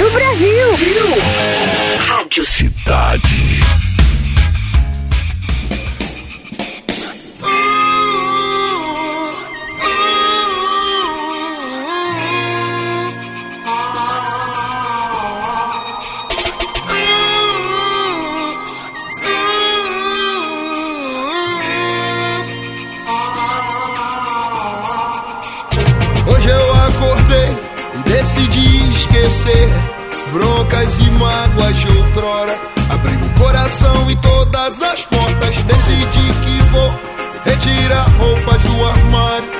do Brasil. Rádio Cidade. Mágoas de outrora. Abri o coração e todas as portas. Decidi que vou retirar roupas do armário.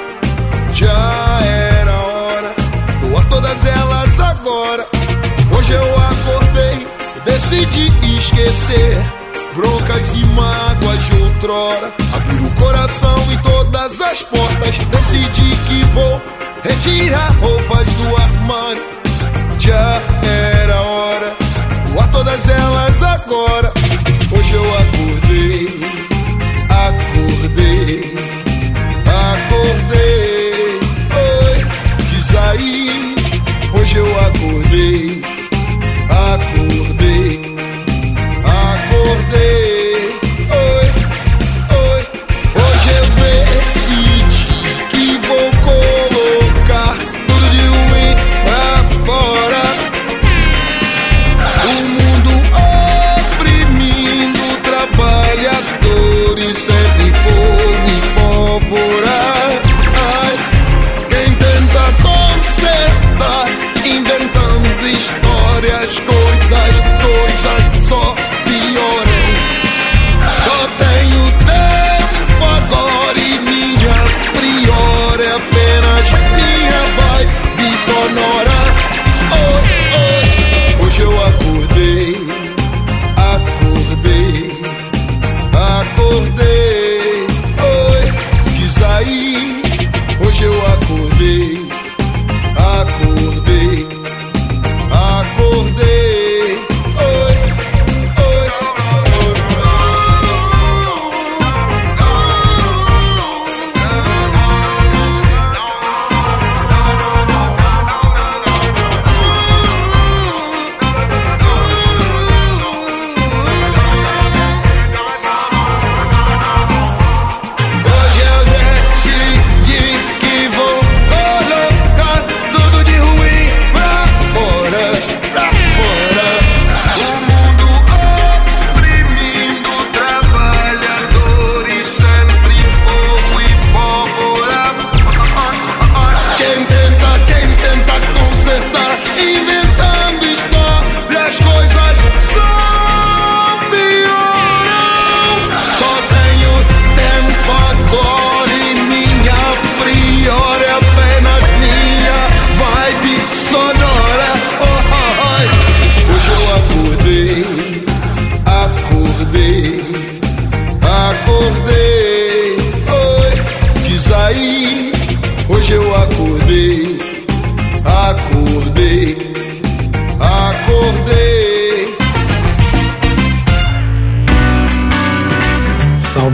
Já era hora, doa todas elas agora. Hoje eu acordei, decidi esquecer. Broncas e mágoas de outrora. Abrir o coração e todas as portas. Decidi que vou retirar roupas do armário já era hora. Voar todas elas agora. Hoje eu acordei, acordei, acordei. Oi, diz aí. Hoje eu acordei, acordei, acordei.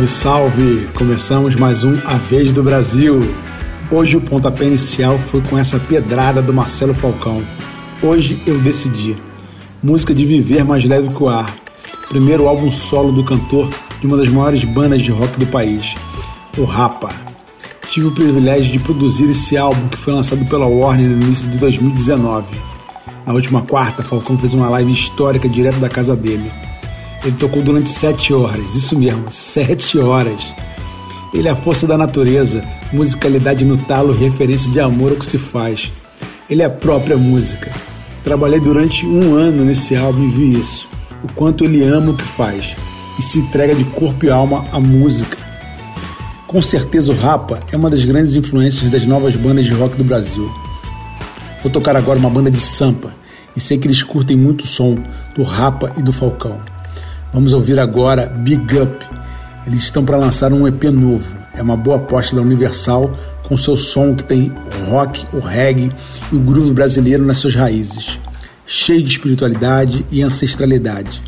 Salve! Começamos mais um A Vez do Brasil. Hoje o pontapé inicial foi com essa pedrada do Marcelo Falcão. Hoje eu decidi. Música de viver mais leve que o ar. Primeiro álbum solo do cantor de uma das maiores bandas de rock do país, o Rapa. Tive o privilégio de produzir esse álbum que foi lançado pela Warner no início de 2019. Na última quarta, Falcão fez uma live histórica direto da casa dele. Ele tocou durante sete horas, isso mesmo, sete horas. Ele é a força da natureza, musicalidade no talo, referência de amor ao que se faz. Ele é a própria música. Trabalhei durante um ano nesse álbum e vi isso. O quanto ele ama o que faz e se entrega de corpo e alma à música. Com certeza o Rapa é uma das grandes influências das novas bandas de rock do Brasil. Vou tocar agora uma banda de sampa e sei que eles curtem muito o som do Rapa e do Falcão. Vamos ouvir agora Big Up. Eles estão para lançar um EP novo. É uma boa aposta da Universal com seu som que tem o rock, o reggae e o groove brasileiro nas suas raízes, cheio de espiritualidade e ancestralidade.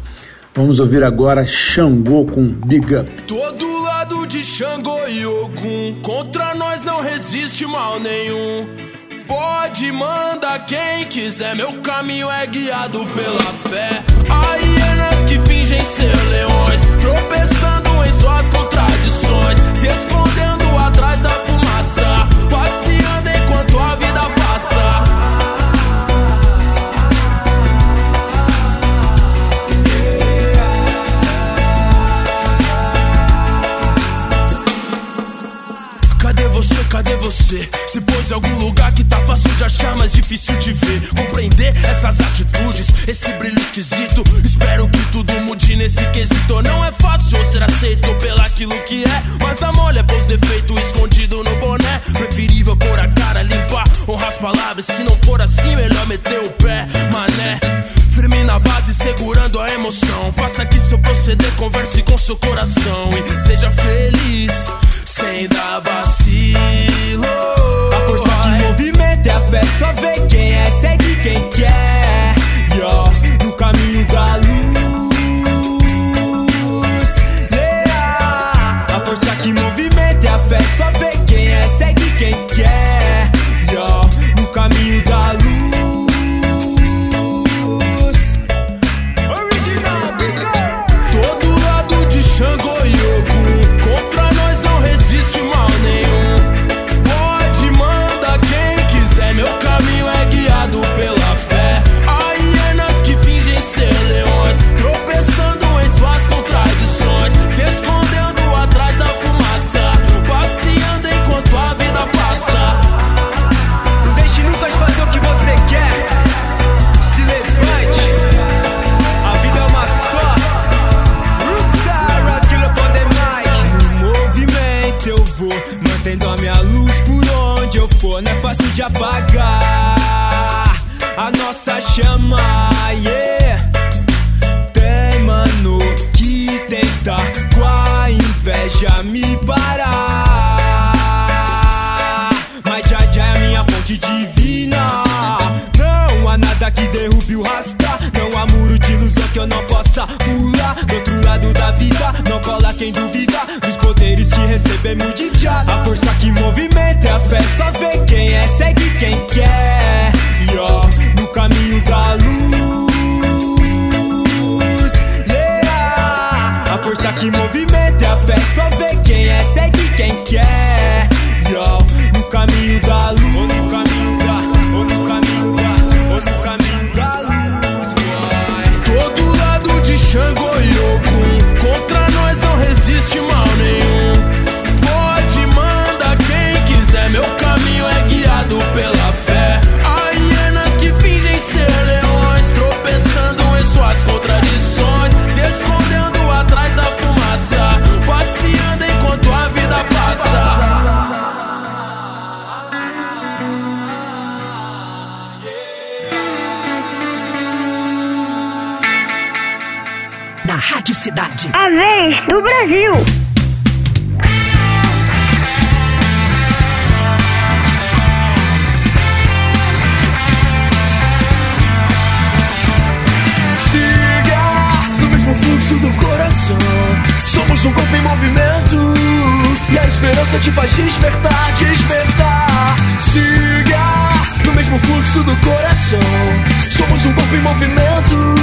Vamos ouvir agora Xangô com Big Up. Todo lado de Xangô e Ogum, contra nós não resiste mal nenhum. Pode mandar quem quiser, meu caminho é guiado pela fé. Há hienas que fingem ser leões, tropeçando em suas contradições, se escondendo atrás da fumaça, passeando você? Se pôs em algum lugar que tá fácil de achar, mas difícil de ver. Compreender essas atitudes, esse brilho esquisito. Espero que tudo mude nesse quesito. Não é fácil ser aceito pelaquilo que é. Mas a mole é pôs defeito escondido no boné. Preferível pôr a cara, limpar, honrar as palavras. Se não for assim, melhor meter o pé, mané. Firme na base, segurando a emoção. Faça que seu proceder converse com seu coração e seja feliz sem dar vacilo. A força que movimenta é a fé, só vê quem é, segue quem quer. Inveja me parar. Mas já já é a minha fonte divina. Não há nada que derrube o rasta. Não há muro de ilusão que eu não possa pular. Do outro lado da vida, não cola quem duvida. Dos poderes que recebemos de já. A força que movimenta é a fé. Só vê quem é, segue quem quer. Yo, no caminho da luz. A força que movimenta Cidade. A vez do Brasil. Siga no mesmo fluxo do coração. Somos um corpo em movimento. E a esperança te faz despertar, despertar. Siga no mesmo fluxo do coração. Somos um corpo em movimento.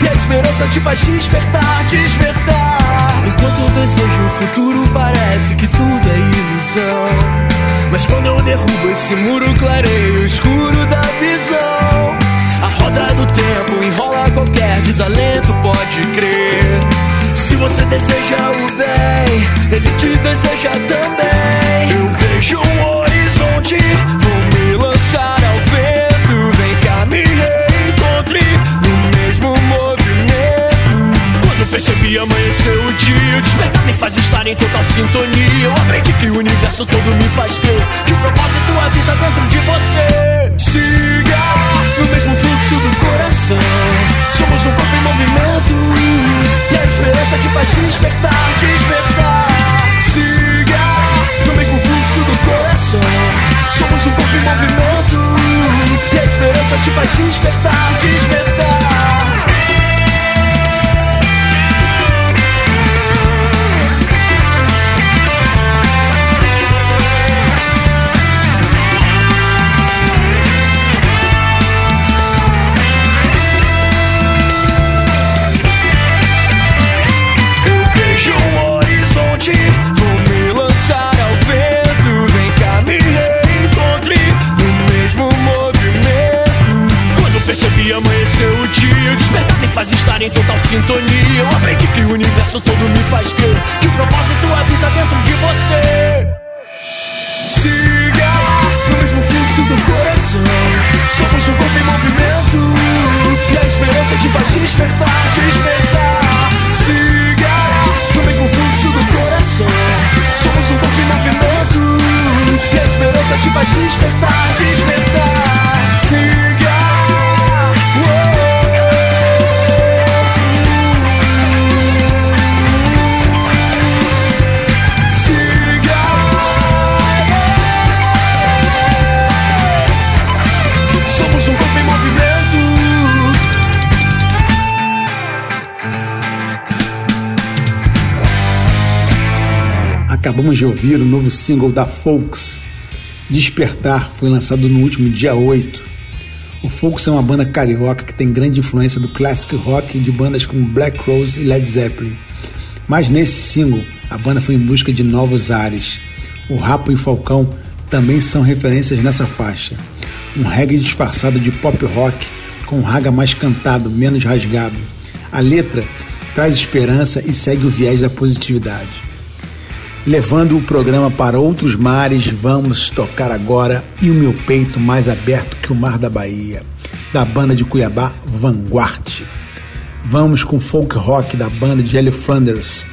E a esperança te faz despertar, despertar. Enquanto eu desejo o futuro, parece que tudo é ilusão. Mas quando eu derrubo esse muro, clareio o escuro da visão. A roda do tempo enrola qualquer desalento, pode crer. Se você deseja o bem, ele te deseja também. Eu vejo um horizonte, vou me lançar percebi amanhecer o dia, o despertar me faz estar em total sintonia. Eu aprendi que o universo todo me faz crer que o propósito habita dentro de você. Siga no mesmo fluxo do coração. Somos um corpo em movimento. E a esperança te faz despertar, despertar. Siga no mesmo fluxo do coração. Somos um corpo em movimento. E a esperança te faz despertar, despertar. estar em total sintonia. Eu aprendi que o universo todo me faz crer que o propósito habita dentro de você. Siga no mesmo fluxo do coração. Somos um corpo em movimento e a esperança te faz despertar, despertar. Siga no mesmo fluxo do coração. Somos um corpo em movimento e a esperança te faz despertar. Acabamos de ouvir o novo single da Folks. Despertar foi lançado no último dia 8. O Folks é uma banda carioca que tem grande influência do classic rock de bandas como Black Rose e Led Zeppelin. Mas nesse single, a banda foi em busca de novos ares. O Rapo e o Falcão também são referências nessa faixa. Um reggae disfarçado de pop rock, com um raga mais cantado, menos rasgado. A letra traz esperança e segue o viés da positividade. Levando o programa para outros mares, vamos tocar agora E o Meu Peito Mais Aberto que o Mar da Bahia, da banda de Cuiabá Vanguard. Vamos com folk rock da banda de Ellie Flanders,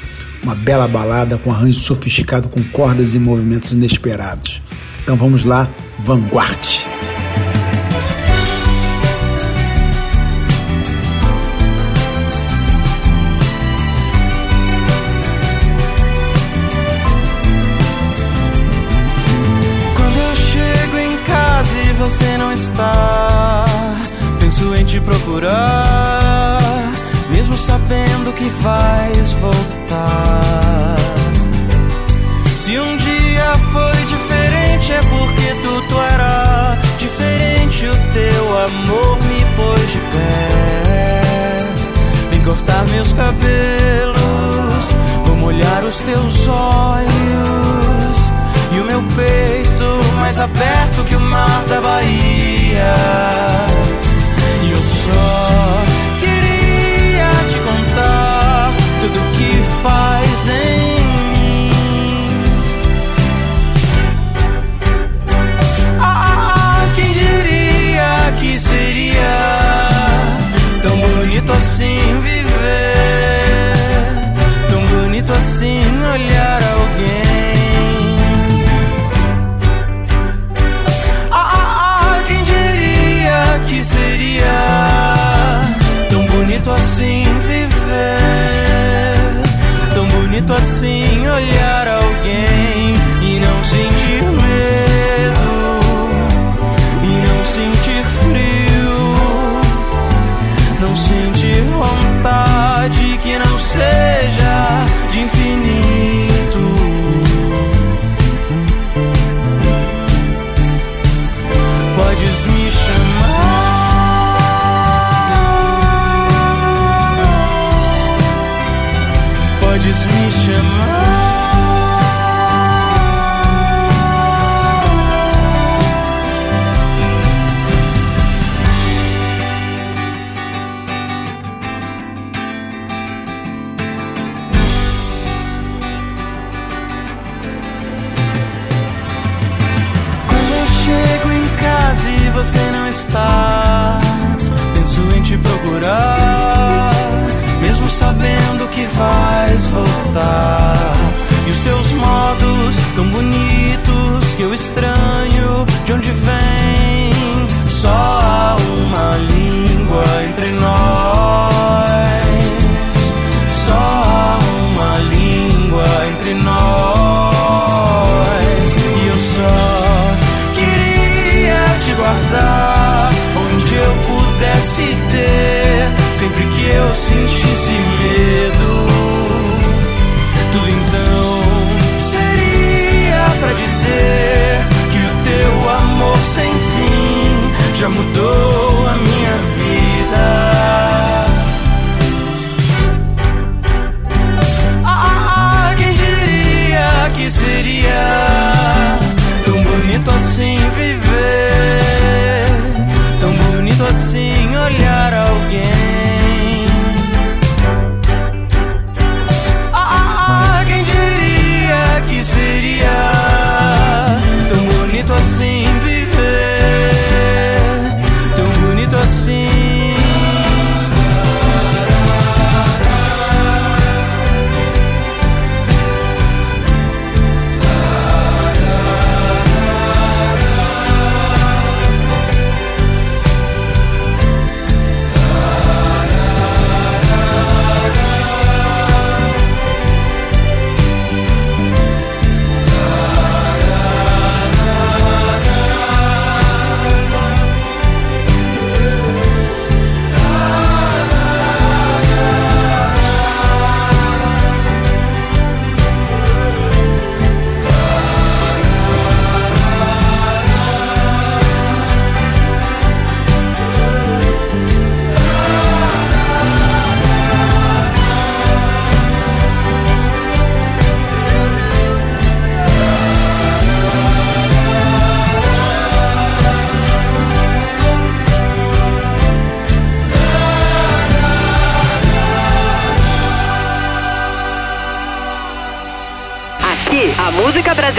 uma bela balada com arranjo sofisticado com cordas e movimentos inesperados. Então vamos lá, Vanguard. Procurar, mesmo sabendo que vais voltar. Se um dia foi diferente, é porque tudo era diferente. O teu amor me pôs de pé. Vem cortar meus cabelos, vou molhar os teus olhos e o meu peito mais aberto que o mar da Bahia.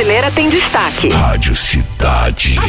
Brasileira tem destaque. Rádio Cidade. A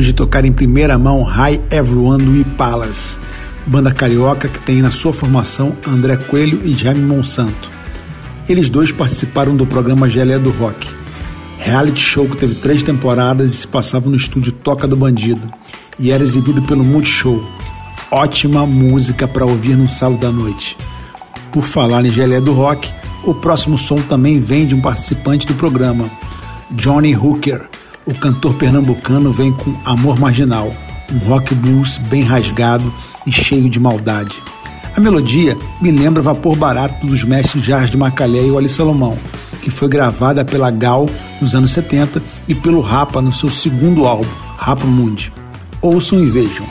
Acabamos de tocar em primeira mão Hi Everyone do Ipalas, banda carioca que tem na sua formação André Coelho e Jaime Monsanto. Eles dois participaram do programa Gelé do Rock, reality show que teve três temporadas e se passava no estúdio Toca do Bandido e era exibido pelo Multishow. Ótima música para ouvir no sábado à noite. Por falar em Gelé do Rock, o próximo som também vem de um participante do programa, Johnny Hooker. O cantor pernambucano vem com Amor Marginal, um rock blues bem rasgado e cheio de maldade. A melodia me lembra Vapor Barato dos mestres Jars de Macalé e Wally Salomão, que foi gravada pela Gal nos anos 70 e pelo Rapa no seu segundo álbum, Rapa Mundi. Ouçam e vejam.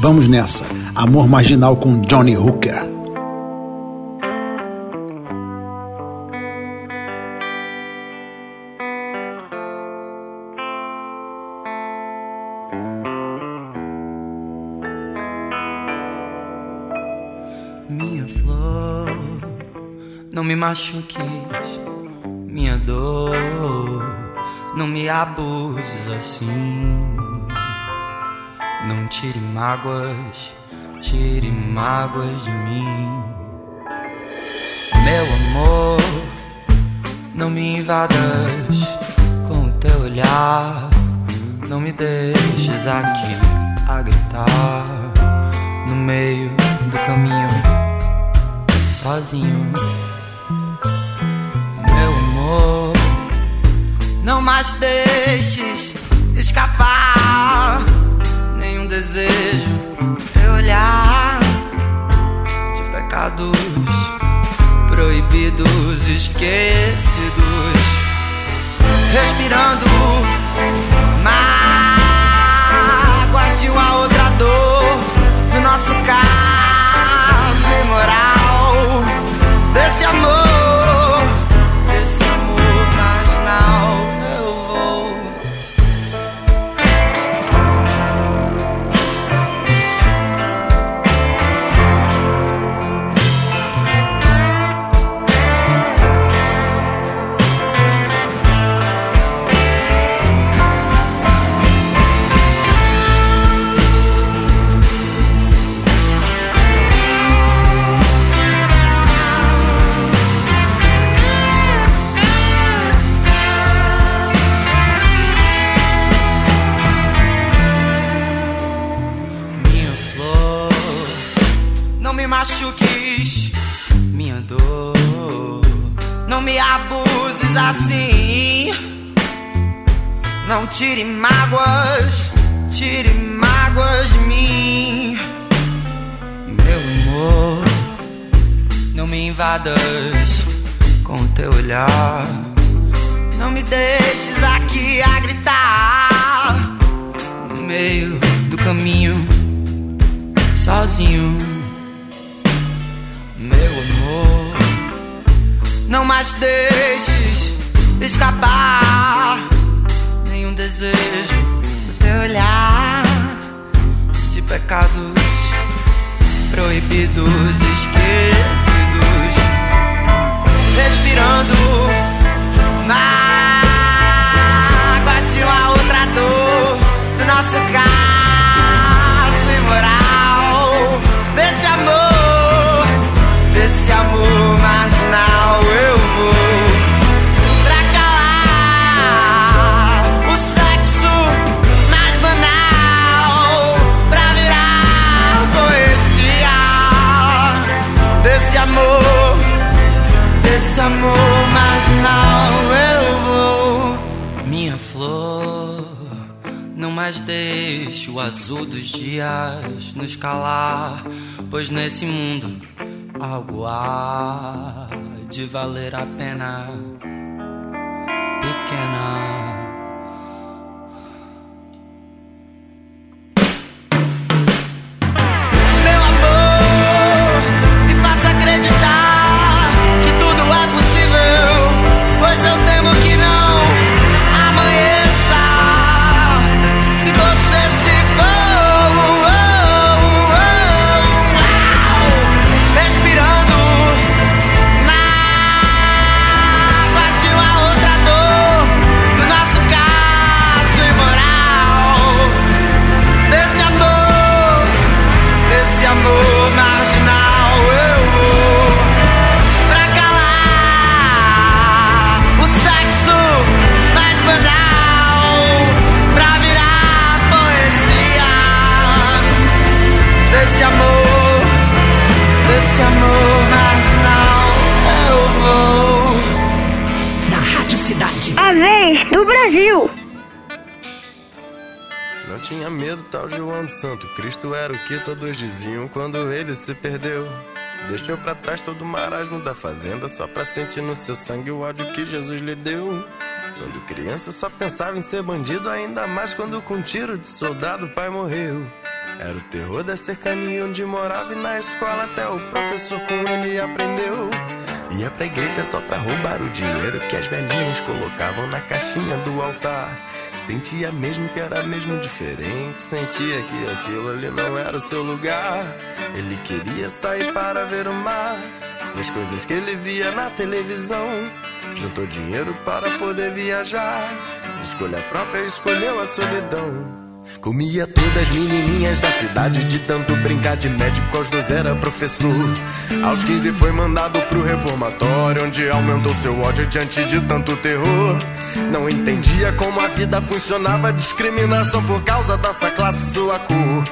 Vamos nessa. Amor Marginal com Johnny Hooker. Me machuques, minha dor. Não me abuses assim. Não tire mágoas, tire mágoas de mim. Meu amor, não me invadas com o teu olhar. Não me deixes aqui a gritar no meio do caminho, sozinho. Amor, não mais deixes escapar nenhum desejo, teu olhar de pecados proibidos, esquecidos, respirando mágoas de uma outra dor do nosso caso imoral desse amor, Tire mágoas, tire mágoas de mim. Meu amor, não me invadas com o teu olhar. Não me deixes aqui a gritar no meio do caminho, sozinho. Meu amor, não mais deixes escapar desejo do teu olhar de pecados proibidos, esquecidos, respirando mágoas de uma outra dor do nosso caso amor marginal eu vou, minha flor. Não mais deixe o azul dos dias nos calar, pois nesse mundo algo há de valer a pena, pequena. Todo o marasmo da fazenda só pra sentir no seu sangue o ódio que Jesus lhe deu. Quando criança só pensava em ser bandido, ainda mais quando com um tiro de soldado o pai morreu. Era o terror da cercania onde morava e na escola até o professor com ele aprendeu. Ia pra igreja só pra roubar o dinheiro que as velhinhas colocavam na caixinha do altar. Sentia mesmo que era mesmo diferente. Sentia que aquilo ali não era o seu lugar. Ele queria sair para ver o mar. das coisas que ele via na televisão. Juntou dinheiro para poder viajar. De escolha própria, escolheu a solidão. Comia todas as menininhas da cidade De tanto brincar de médico aos 12 era professor. Aos 15 foi mandado pro reformatório Onde aumentou seu ódio diante de tanto terror. Não entendia como a vida funcionava Discriminação por causa dessa classe, sua cor.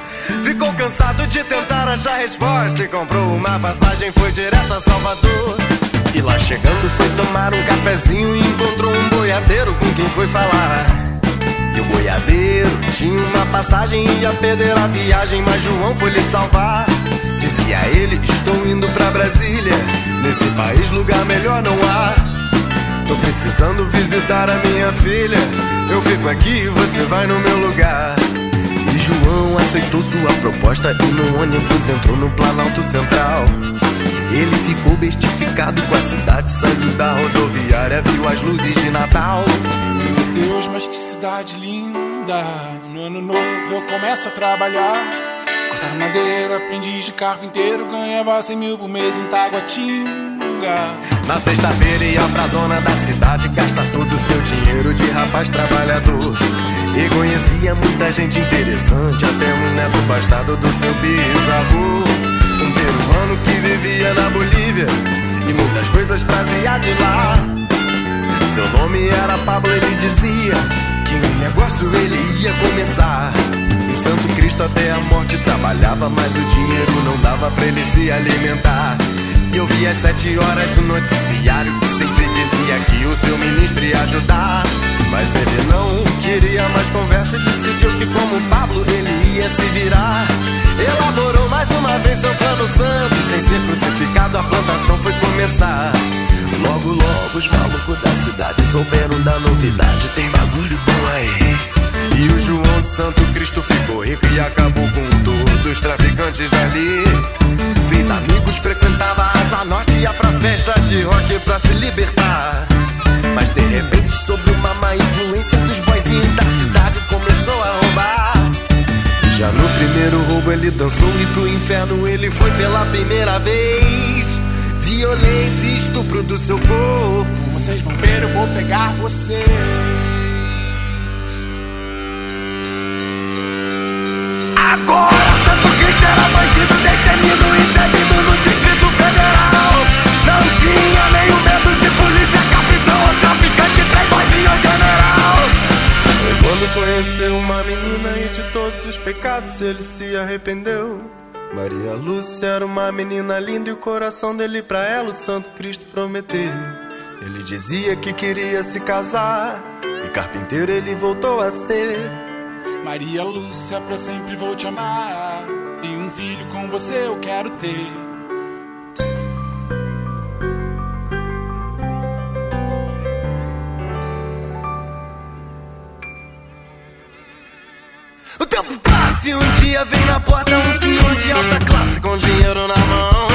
Ficou cansado de tentar achar resposta E comprou uma passagem, foi direto a Salvador. E lá chegando foi tomar um cafezinho E encontrou um boiadeiro com quem foi falar e o boiadeiro tinha uma passagem e ia perder a viagem, mas João foi lhe salvar. Dizia ele: Estou indo pra Brasília. Nesse país, lugar melhor não há. Tô precisando visitar a minha filha. Eu fico aqui e você vai no meu lugar. E João aceitou sua proposta e no ônibus entrou no Planalto Central. Ele ficou bestificado com a cidade, saiu da rodoviária, viu as luzes de Natal. Meu Deus, mas que cidade linda! No ano novo eu começo a trabalhar. Cortar madeira, aprendiz de carpinteiro, ganhava 100 mil por mês em Taguatinga. Na sexta-feira ia pra zona da cidade, gasta todo o seu dinheiro de rapaz trabalhador. E conhecia muita gente interessante, até um neto bastardo do seu bisavô. Peruano que vivia na Bolívia e muitas coisas trazia de lá. Seu nome era Pablo, ele dizia que um negócio ele ia começar. Em Santo Cristo até a morte trabalhava, mas o dinheiro não dava pra ele se alimentar. E eu vi às sete horas o noticiário que sempre dizia que o seu ministro ia ajudar. Mas ele não queria mais conversa e decidiu que como Pablo ele ia se virar. Elaborou mais os malucos da cidade souberam da novidade, tem bagulho bom aí. E o João de Santo Cristo ficou rico e acabou com todos os traficantes dali. Fez amigos, frequentava a Asa Norte ia pra festa de rock pra se libertar. Mas de repente, sob uma má influência dos boyzinhos da cidade, começou a roubar. E já no primeiro roubo ele dançou e pro inferno ele foi pela primeira vez. Violência e estupro do seu corpo. Vocês vão ver, eu vou pegar vocês. Agora Santo Cristo era bandido, destemido e temido no Distrito Federal Não tinha nenhum medo de polícia, capitão ou traficante, playboyzinho ou general Foi quando conheceu uma menina e de todos os pecados ele se arrependeu. Maria Lúcia era uma menina linda e o coração dele pra ela o Santo Cristo prometeu. Ele dizia que queria se casar e carpinteiro ele voltou a ser. Maria Lúcia, pra sempre vou te amar. E um filho com você eu quero ter. O tempo passa e um dia vem na porta um de alta classe com dinheiro na mão.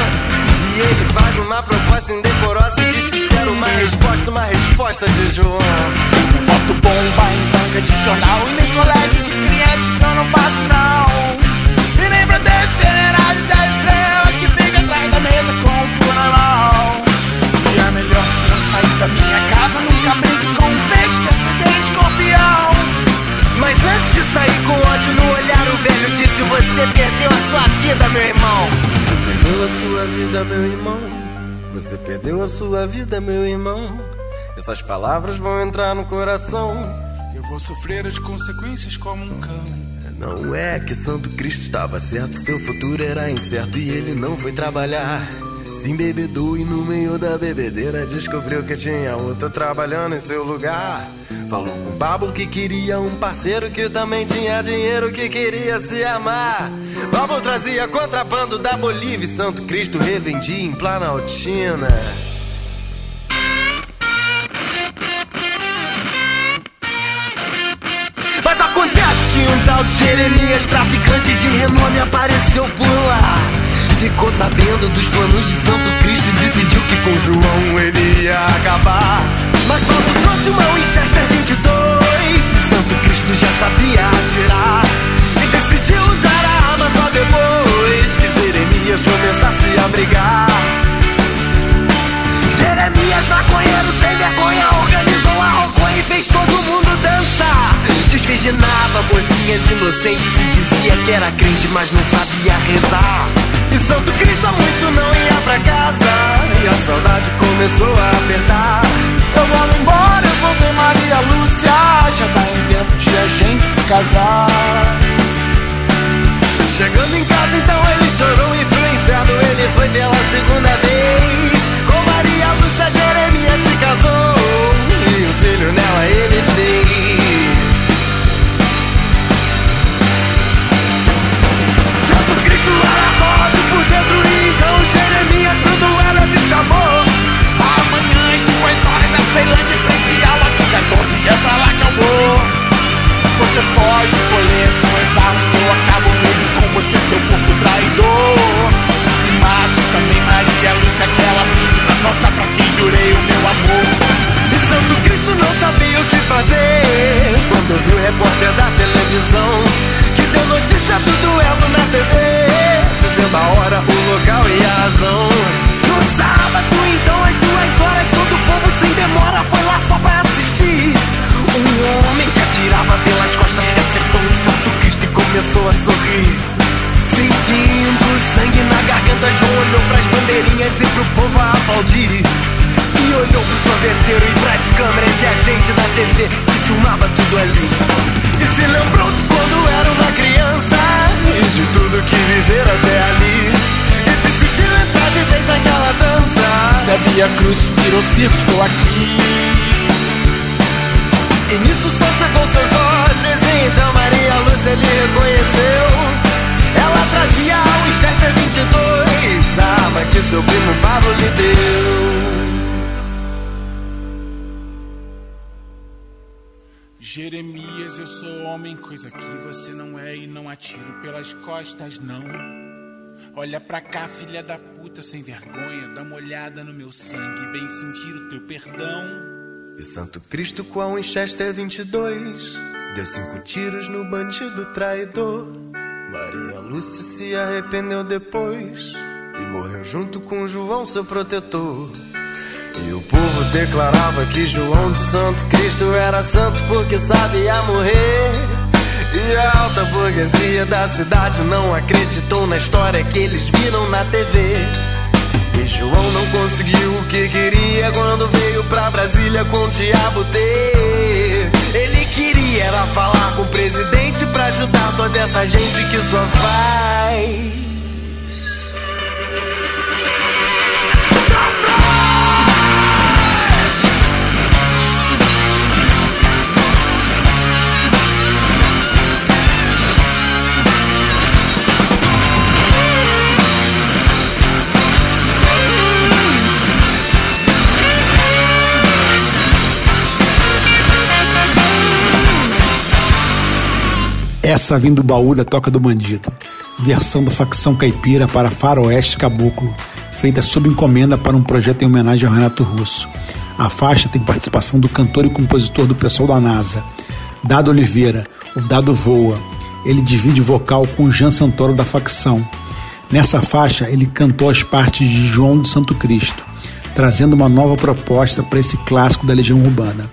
E ele faz uma proposta indecorosa e diz que espera uma resposta, uma resposta de João. Não boto bomba em banca de jornal e nem colégio de criança, eu não faço não. Perdeu a sua vida, meu irmão. Essas palavras vão entrar no coração. Eu vou sofrer as consequências como um cão. Não é que Santo Cristo estava certo, seu futuro era incerto e ele não foi trabalhar. Se embebedou e no meio da bebedeira descobriu que tinha outro trabalhando em seu lugar. Falou com o Pablo que queria um parceiro que também tinha dinheiro que queria se amar. Pablo trazia contrabando da Bolívia e Santo Cristo revendia em Planaltina. Mas acontece que um tal de Jeremias, traficante de renome, apareceu por lá. Ficou sabendo dos planos de Santo Cristo e decidiu que com João ele ia acabar. Mas Paulo trouxe uma Winchester é 22 Santo Cristo já sabia atirar E decidiu usar a arma só depois Que Jeremias começasse a brigar. Jeremias maconheiro sem vergonha Organizou a rocóia e fez todo mundo dançar. Desvirginava mocinhas inocentes E dizia que era crente mas não sabia rezar. E Santo Cristo há muito não ia pra casa. E a saudade começou a apertar. Eu vou embora, eu vou ver Maria Lúcia. Já tá em tempo de a gente se casar. Chegando em casa, então ele chorou e pro inferno ele foi pela segunda vez. Sem vergonha, dá uma olhada no meu sangue, vem sentir o teu perdão. E Santo Cristo com a Winchester 22 Deu cinco tiros no bandido traidor. Maria Lúcia se arrependeu depois E morreu junto com João, seu protetor. E o povo declarava que João de Santo Cristo era santo porque sabia morrer E a alta burguesia da cidade não acreditou na história que eles viram na TV e João não conseguiu o que queria quando veio pra Brasília com o diabo ter. Ele queria era falar com o presidente pra ajudar toda essa gente que só faz. Essa vindo do baú da Toca do Bandido. Versão da facção caipira para Faroeste Caboclo, feita sob encomenda para um projeto em homenagem ao Renato Russo. A faixa tem participação do cantor e compositor do pessoal da NASA, Dado Oliveira, o Dado Voa. Ele divide vocal com Jean Santoro da facção. Nessa faixa, ele cantou as partes de João de Santo Cristo, trazendo uma nova proposta para esse clássico da Legião Urbana.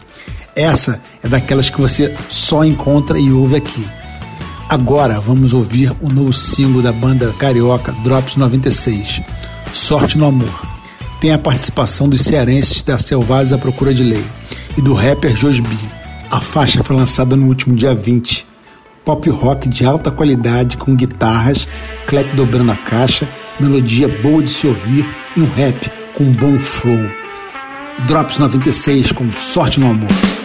Essa é daquelas que você só encontra e ouve aqui. Agora vamos ouvir o novo single da banda carioca Drops 96, Sorte no Amor. Tem a participação dos cearenses da Selvagens à Procura de Lei e do rapper Josby. A faixa foi lançada no último dia 20. Pop rock de alta qualidade com guitarras, clap dobrando a caixa, melodia boa de se ouvir e um rap com um bom flow. Drops 96 com Sorte no Amor.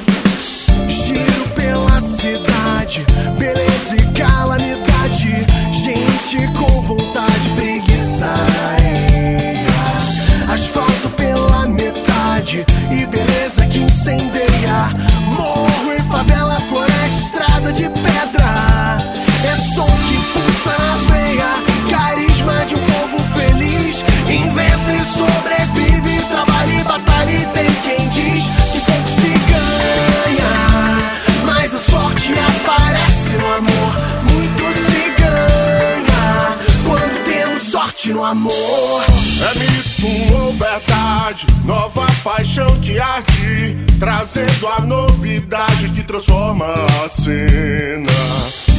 Amor. É mito ou verdade, nova paixão que arde, trazendo a novidade que transforma a cena.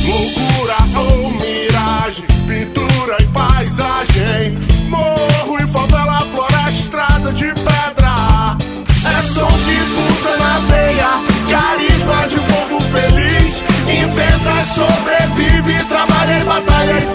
loucura ou miragem, pintura e paisagem, morro e favela, floresta, de pedra. É som que pulsa na veia, carisma de povo feliz. Inventa, sobrevive, trabalha em batalha e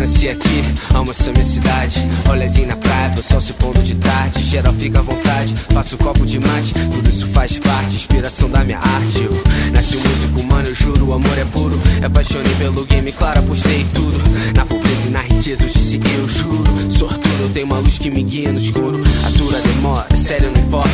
nasci aqui, essa minha cidade. Olhazinho na praia, do sol se pondo de tarde. Geral fica à vontade, faço copo de mate. Tudo isso faz parte, inspiração da minha arte. Eu nasci um músico, mano, eu juro, o amor é puro. É apaixonei pelo game, claro, apostei tudo. Na pobreza e na riqueza, eu disse eu juro. Sortudo, eu tenho uma luz que me guia no escuro. A dura demora, sério, não importa.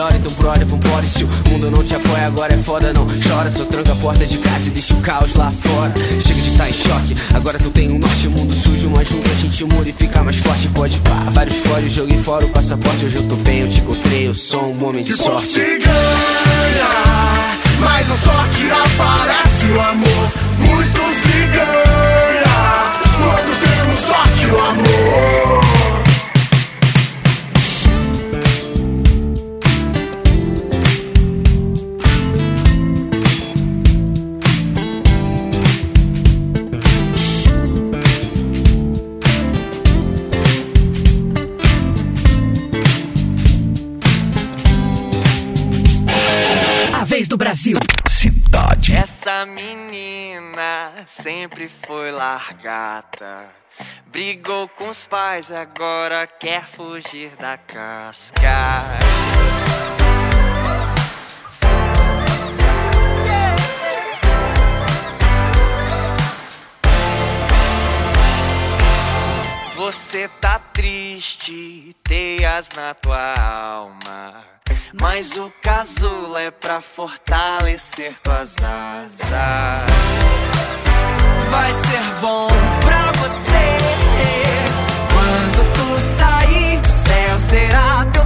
Melhora, então brother, vambora. E se o mundo não te apoia, agora é foda, não chora. Só tranca a porta de casa e deixa o caos lá fora. Chega de estar em choque, agora que eu tenho um norte, mundo sujo. Mas junto a gente muda e fica mais forte. Pode pá, vários fóruns, joguei fora o passaporte. Hoje eu tô bem, eu te encontrei, eu sou um homem de sorte. ganha, mas a sorte aparece o amor. Muito se ganha quando temos sorte no amor. Brasil. Cidade. Essa menina sempre foi largata. Brigou com os pais, agora quer fugir da casca. Você tá triste, teias na tua alma. Mas o casulo é pra fortalecer tuas asas. Vai ser bom pra você. Quando tu sair, o céu será teu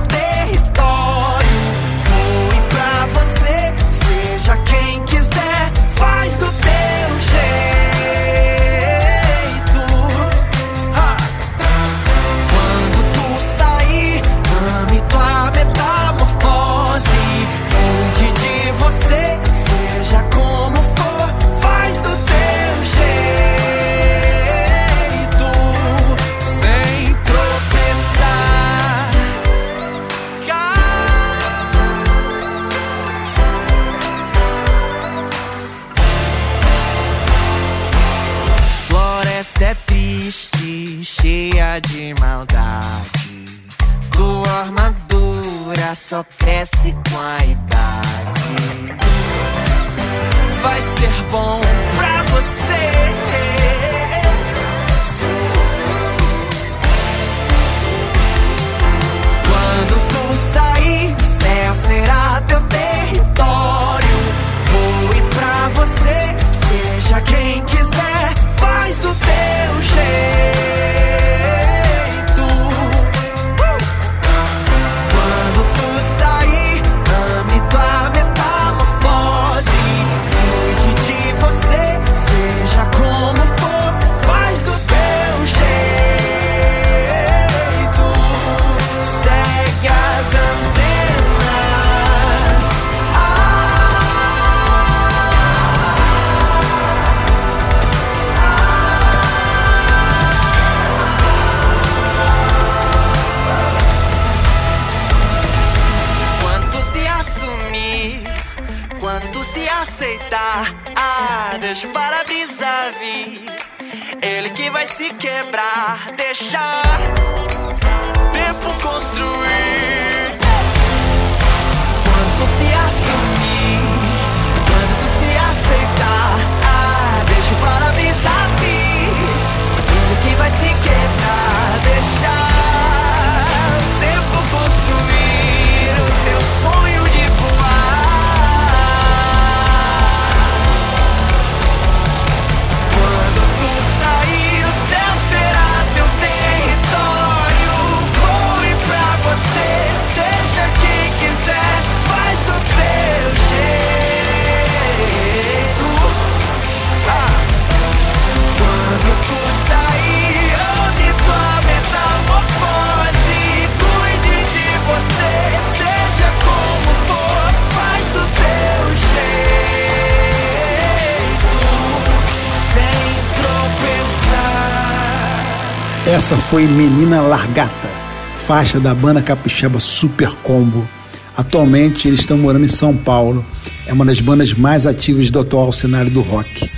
Essa foi Menina Largata, faixa da banda capixaba Super Combo. Atualmente eles estão morando em São Paulo. É uma das bandas mais ativas do atual cenário do rock.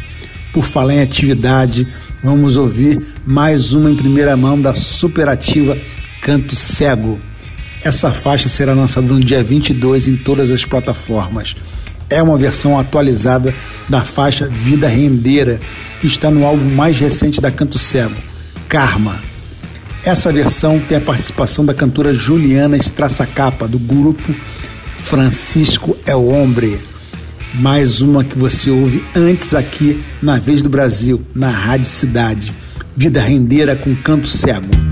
Por falar em atividade, vamos ouvir mais uma em primeira mão da superativa Canto Cego. Essa faixa será lançada no dia 22 em todas as plataformas. É uma versão atualizada da faixa Vida Rendeira, que está no álbum mais recente da Canto Cego, Karma. Essa versão tem a participação da cantora Juliana Estraçacapa, do grupo Francisco é o Hombre. Mais uma que você ouve antes aqui na Vez do Brasil, na Rádio Cidade. Vida Rendeira com Canto Cego.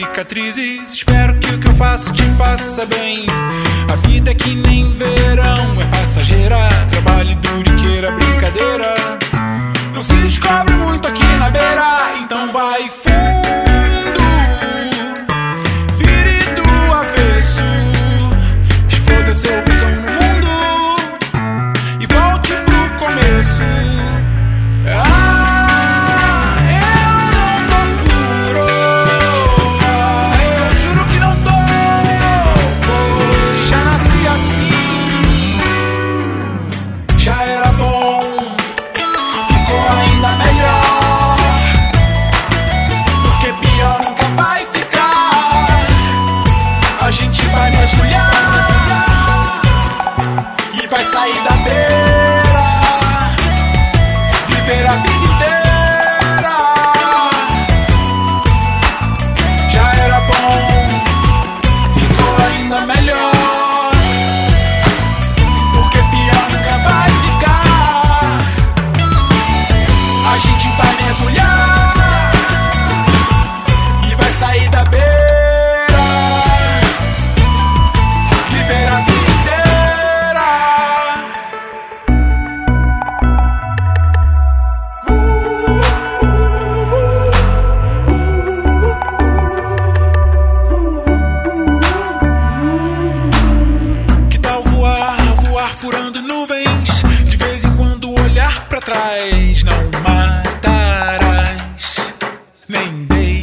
Cicatrizes. Espero que o que eu faço te faça bem. A vida é que nem verão, é passageira. Trabalhe duro e queira brincadeira. Não se descobre muito aqui na beira,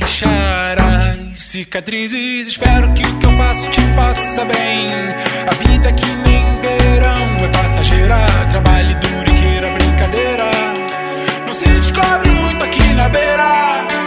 nem deixarás cicatrizes. Espero que o que eu faço te faça bem. A vida que nem verão, é passageira. Trabalhe duro e queira brincadeira. Não se descobre muito aqui na beira.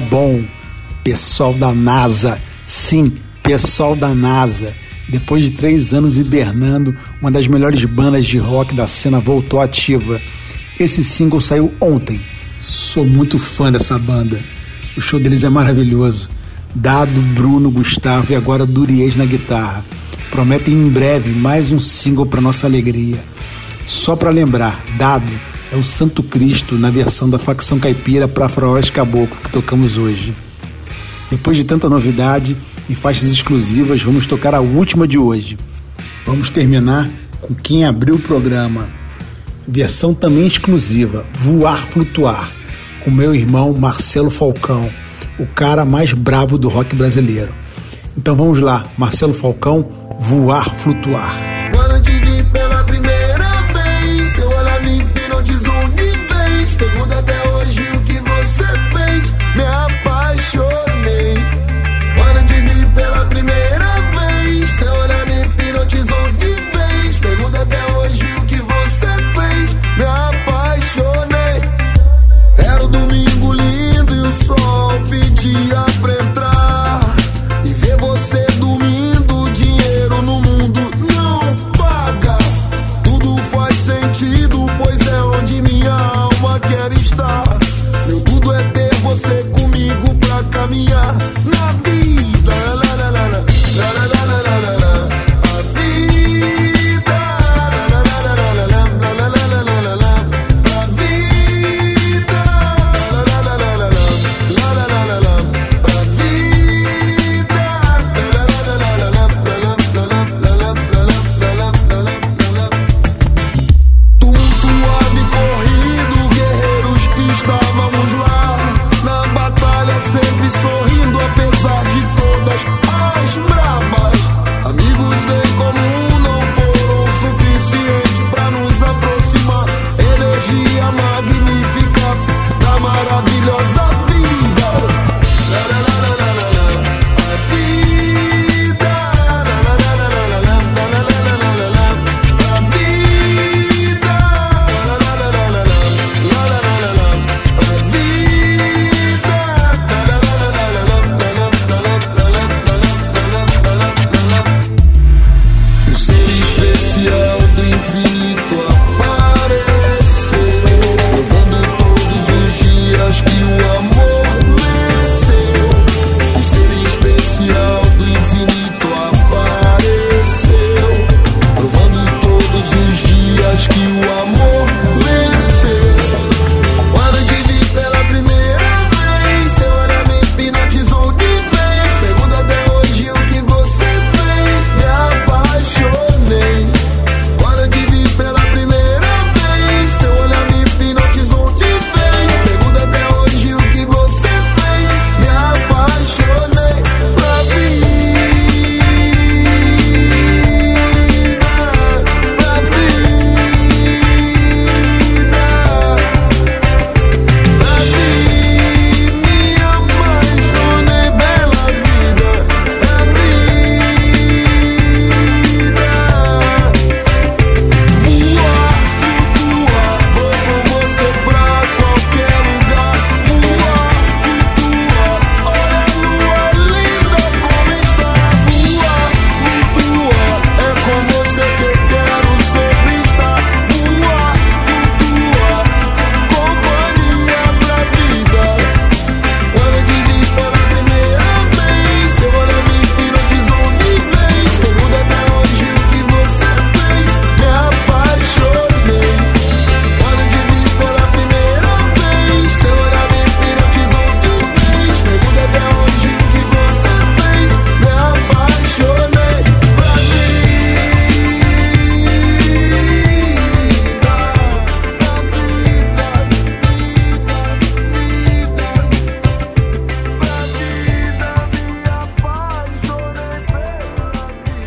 Bom. Pessoal da NASA, sim, pessoal da NASA. Depois de três anos hibernando, uma das melhores bandas de rock da cena voltou ativa. Esse single saiu ontem. Sou muito fã dessa banda. O show deles é maravilhoso. Dado, Bruno, Gustavo e agora Duriez na guitarra. Prometem em breve mais um single para nossa alegria. Só para lembrar, Dado é o Santo Cristo na versão da facção caipira para Faróis Caboclo que tocamos hoje. Depois de tanta novidade e faixas exclusivas, vamos tocar a última de hoje. Vamos terminar com quem abriu o programa. Versão também exclusiva, Voar Flutuar, com meu irmão Marcelo Falcão, o cara mais brabo do rock brasileiro. Então vamos lá, Marcelo Falcão, Voar, Flutuar. nada.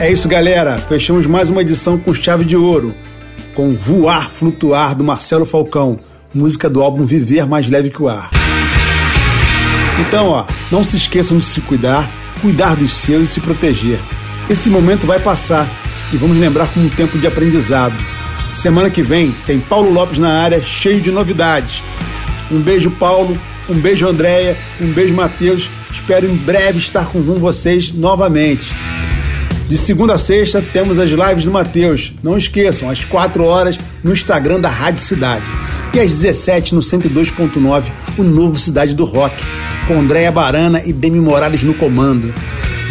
É isso, galera. Fechamos mais uma edição com chave de ouro, com Voar, Flutuar, do Marcelo Falcão, música do álbum Viver Mais Leve que o Ar. Então, ó, não se esqueçam de se cuidar, cuidar dos seus e se proteger. Esse momento vai passar e vamos lembrar como um tempo de aprendizado. Semana que vem tem Paulo Lopes na área, cheio de novidades. Um beijo, Paulo. Um beijo, Andréia. Um beijo, Matheus. Espero em breve estar com vocês novamente. De segunda a sexta temos as lives do Matheus. Não esqueçam, às 4 horas no Instagram da Rádio Cidade. E às 17 no 102.9, o novo Cidade do Rock, com Andréia Barana e Demi Morales no comando.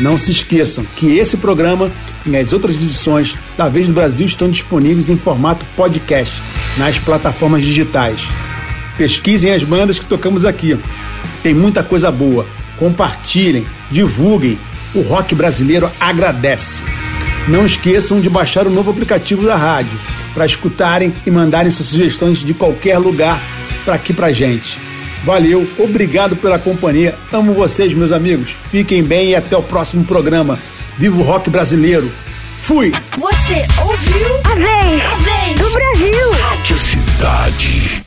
Não se esqueçam que esse programa e as outras edições da Vez do Brasil estão disponíveis em formato podcast nas plataformas digitais. Pesquisem as bandas que tocamos aqui. Tem muita coisa boa. Compartilhem, divulguem. O rock brasileiro agradece. Não esqueçam de baixar o novo aplicativo da rádio para escutarem e mandarem suas sugestões de qualquer lugar para aqui pra gente. Valeu, obrigado pela companhia. Amo vocês, meus amigos. Fiquem bem e até o próximo programa. Viva o rock brasileiro. Fui! Você ouviu? A vez! A vez! Do Brasil! Rádio Cidade.